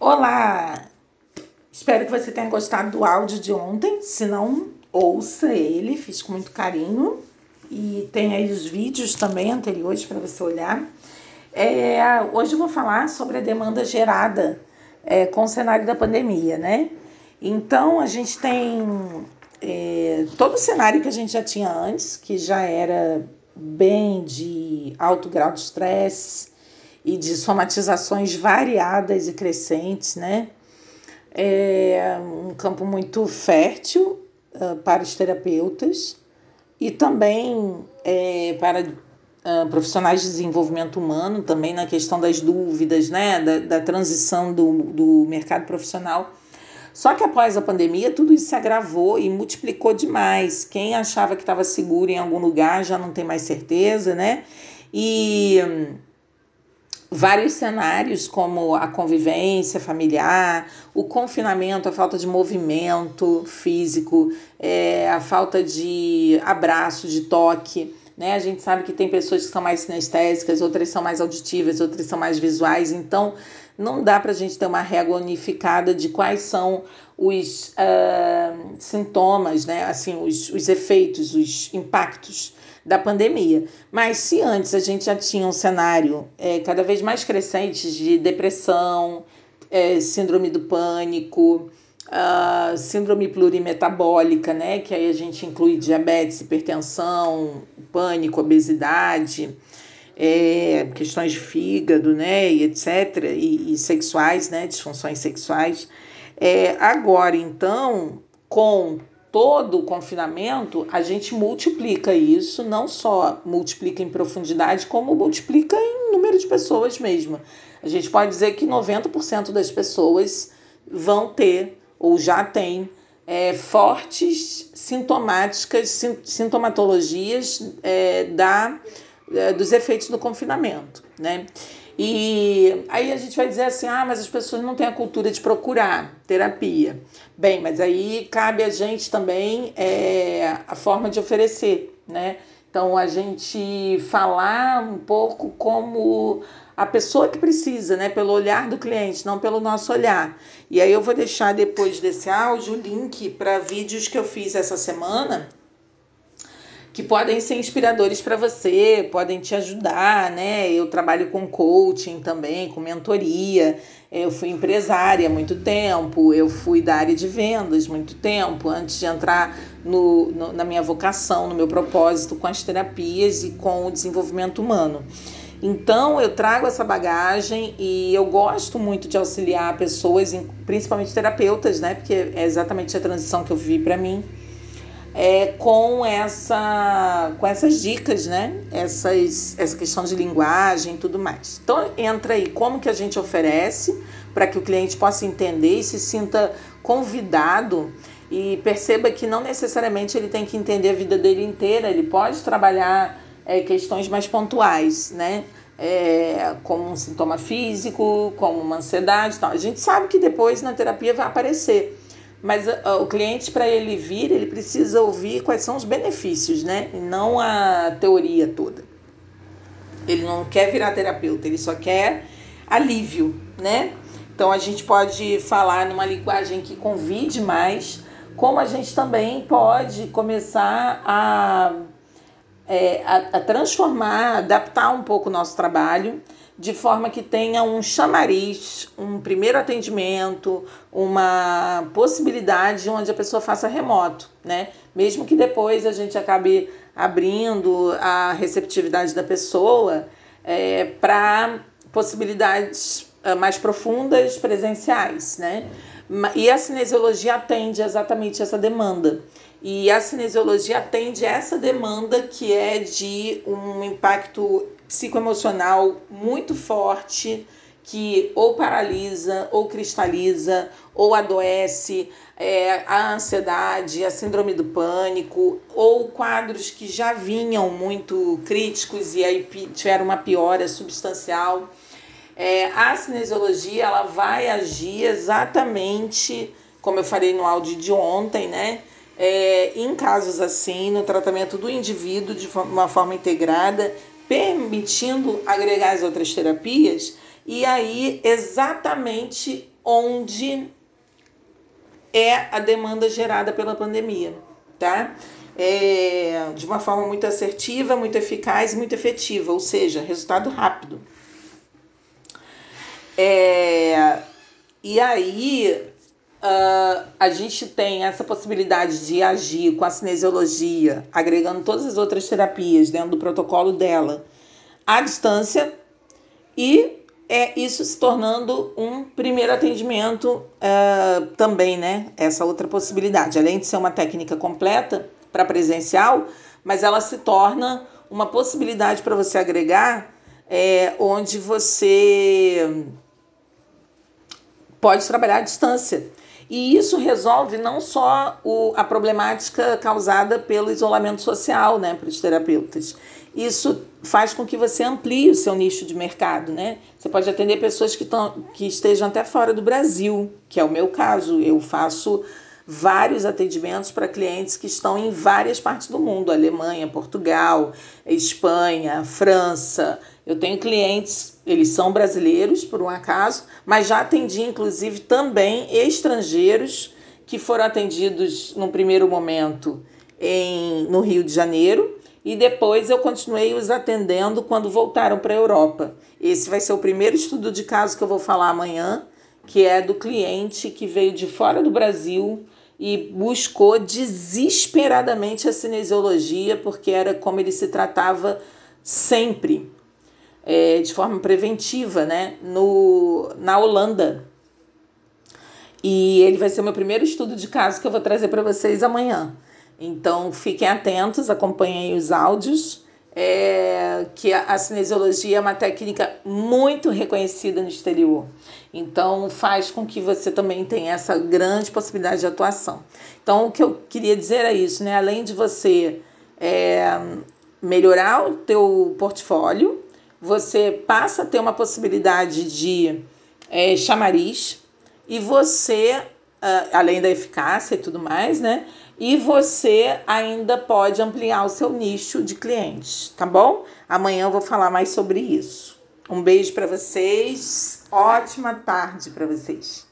Olá! Espero que você tenha gostado do áudio de ontem. Se não, ouça ele, fiz com muito carinho. E tem aí os vídeos também anteriores para você olhar. É, hoje eu vou falar sobre a demanda gerada é, com o cenário da pandemia, né? Então a gente tem é, todo o cenário que a gente já tinha antes, que já era bem de alto grau de estresse e de somatizações variadas e crescentes, né? É um campo muito fértil uh, para os terapeutas e também é, para uh, profissionais de desenvolvimento humano, também na questão das dúvidas, né? Da, da transição do, do mercado profissional só que após a pandemia, tudo isso se agravou e multiplicou demais. Quem achava que estava seguro em algum lugar já não tem mais certeza, né? E vários cenários, como a convivência familiar, o confinamento, a falta de movimento físico, é, a falta de abraço, de toque. Né? A gente sabe que tem pessoas que são mais sinestésicas, outras são mais auditivas, outras são mais visuais. Então, não dá para a gente ter uma régua unificada de quais são os uh, sintomas, né? assim, os, os efeitos, os impactos da pandemia. Mas se antes a gente já tinha um cenário é, cada vez mais crescente de depressão, é, síndrome do pânico, uh, síndrome plurimetabólica, né? Que aí a gente inclui diabetes, hipertensão, pânico, obesidade é, questões de fígado, né, e etc., e, e sexuais, né, disfunções sexuais. É, agora, então, com todo o confinamento, a gente multiplica isso, não só multiplica em profundidade, como multiplica em número de pessoas mesmo. A gente pode dizer que 90% das pessoas vão ter ou já têm é, fortes sintomáticas, sintomatologias é, da é, dos efeitos do confinamento, né? E aí a gente vai dizer assim: ah, mas as pessoas não têm a cultura de procurar terapia. Bem, mas aí cabe a gente também é, a forma de oferecer, né? Então a gente falar um pouco como a pessoa que precisa, né? Pelo olhar do cliente, não pelo nosso olhar. E aí eu vou deixar depois desse áudio o link para vídeos que eu fiz essa semana que podem ser inspiradores para você, podem te ajudar, né? Eu trabalho com coaching também, com mentoria. Eu fui empresária muito tempo, eu fui da área de vendas muito tempo, antes de entrar no, no, na minha vocação, no meu propósito com as terapias e com o desenvolvimento humano. Então eu trago essa bagagem e eu gosto muito de auxiliar pessoas, principalmente terapeutas, né? Porque é exatamente a transição que eu vivi para mim é, com essa com essas dicas, né? Essas, essa questão de linguagem e tudo mais. Então entra aí como que a gente oferece para que o cliente possa entender e se sinta convidado e perceba que não necessariamente ele tem que entender a vida dele inteira, ele pode trabalhar é, questões mais pontuais, né? É, como um sintoma físico, como uma ansiedade tal. A gente sabe que depois na terapia vai aparecer mas uh, o cliente, para ele vir, ele precisa ouvir quais são os benefícios, né? E não a teoria toda. Ele não quer virar terapeuta, ele só quer alívio, né? Então a gente pode falar numa linguagem que convide mais, como a gente também pode começar a, é, a, a transformar, adaptar um pouco o nosso trabalho de forma que tenha um chamariz, um primeiro atendimento, uma possibilidade onde a pessoa faça remoto, né? Mesmo que depois a gente acabe abrindo a receptividade da pessoa é, para possibilidades é, mais profundas presenciais, né? E a cinesiologia atende exatamente essa demanda. E a cinesiologia atende essa demanda que é de um impacto psicoemocional muito forte que ou paralisa, ou cristaliza, ou adoece, é, a ansiedade, a síndrome do pânico, ou quadros que já vinham muito críticos e aí tiveram uma piora substancial. É, a cinesiologia ela vai agir exatamente como eu falei no áudio de ontem, né? É, em casos assim, no tratamento do indivíduo de uma forma integrada permitindo agregar as outras terapias e aí exatamente onde é a demanda gerada pela pandemia, tá? É, de uma forma muito assertiva, muito eficaz muito efetiva, ou seja, resultado rápido. É, e aí uh, a gente tem essa possibilidade de agir com a cinesiologia, agregando todas as outras terapias dentro do protocolo dela à distância e é isso se tornando um primeiro atendimento uh, também, né? Essa outra possibilidade, além de ser uma técnica completa para presencial, mas ela se torna uma possibilidade para você agregar, é, onde você pode trabalhar à distância. E isso resolve não só o, a problemática causada pelo isolamento social né, para os terapeutas. Isso faz com que você amplie o seu nicho de mercado. Né? Você pode atender pessoas que, tão, que estejam até fora do Brasil, que é o meu caso. Eu faço vários atendimentos para clientes que estão em várias partes do mundo Alemanha, Portugal, Espanha, França. Eu tenho clientes eles são brasileiros, por um acaso, mas já atendi, inclusive, também estrangeiros que foram atendidos no primeiro momento em, no Rio de Janeiro e depois eu continuei os atendendo quando voltaram para a Europa. Esse vai ser o primeiro estudo de caso que eu vou falar amanhã, que é do cliente que veio de fora do Brasil e buscou desesperadamente a cinesiologia, porque era como ele se tratava sempre é, de forma preventiva né, no, na Holanda. E ele vai ser o meu primeiro estudo de caso que eu vou trazer para vocês amanhã. Então fiquem atentos, acompanhem os áudios. É, que a, a cinesiologia é uma técnica muito reconhecida no exterior. Então faz com que você também tenha essa grande possibilidade de atuação. Então o que eu queria dizer é isso, né? Além de você é, melhorar o teu portfólio, você passa a ter uma possibilidade de é, chamariz e você, além da eficácia e tudo mais, né? E você ainda pode ampliar o seu nicho de clientes, tá bom? Amanhã eu vou falar mais sobre isso. Um beijo para vocês, ótima tarde para vocês.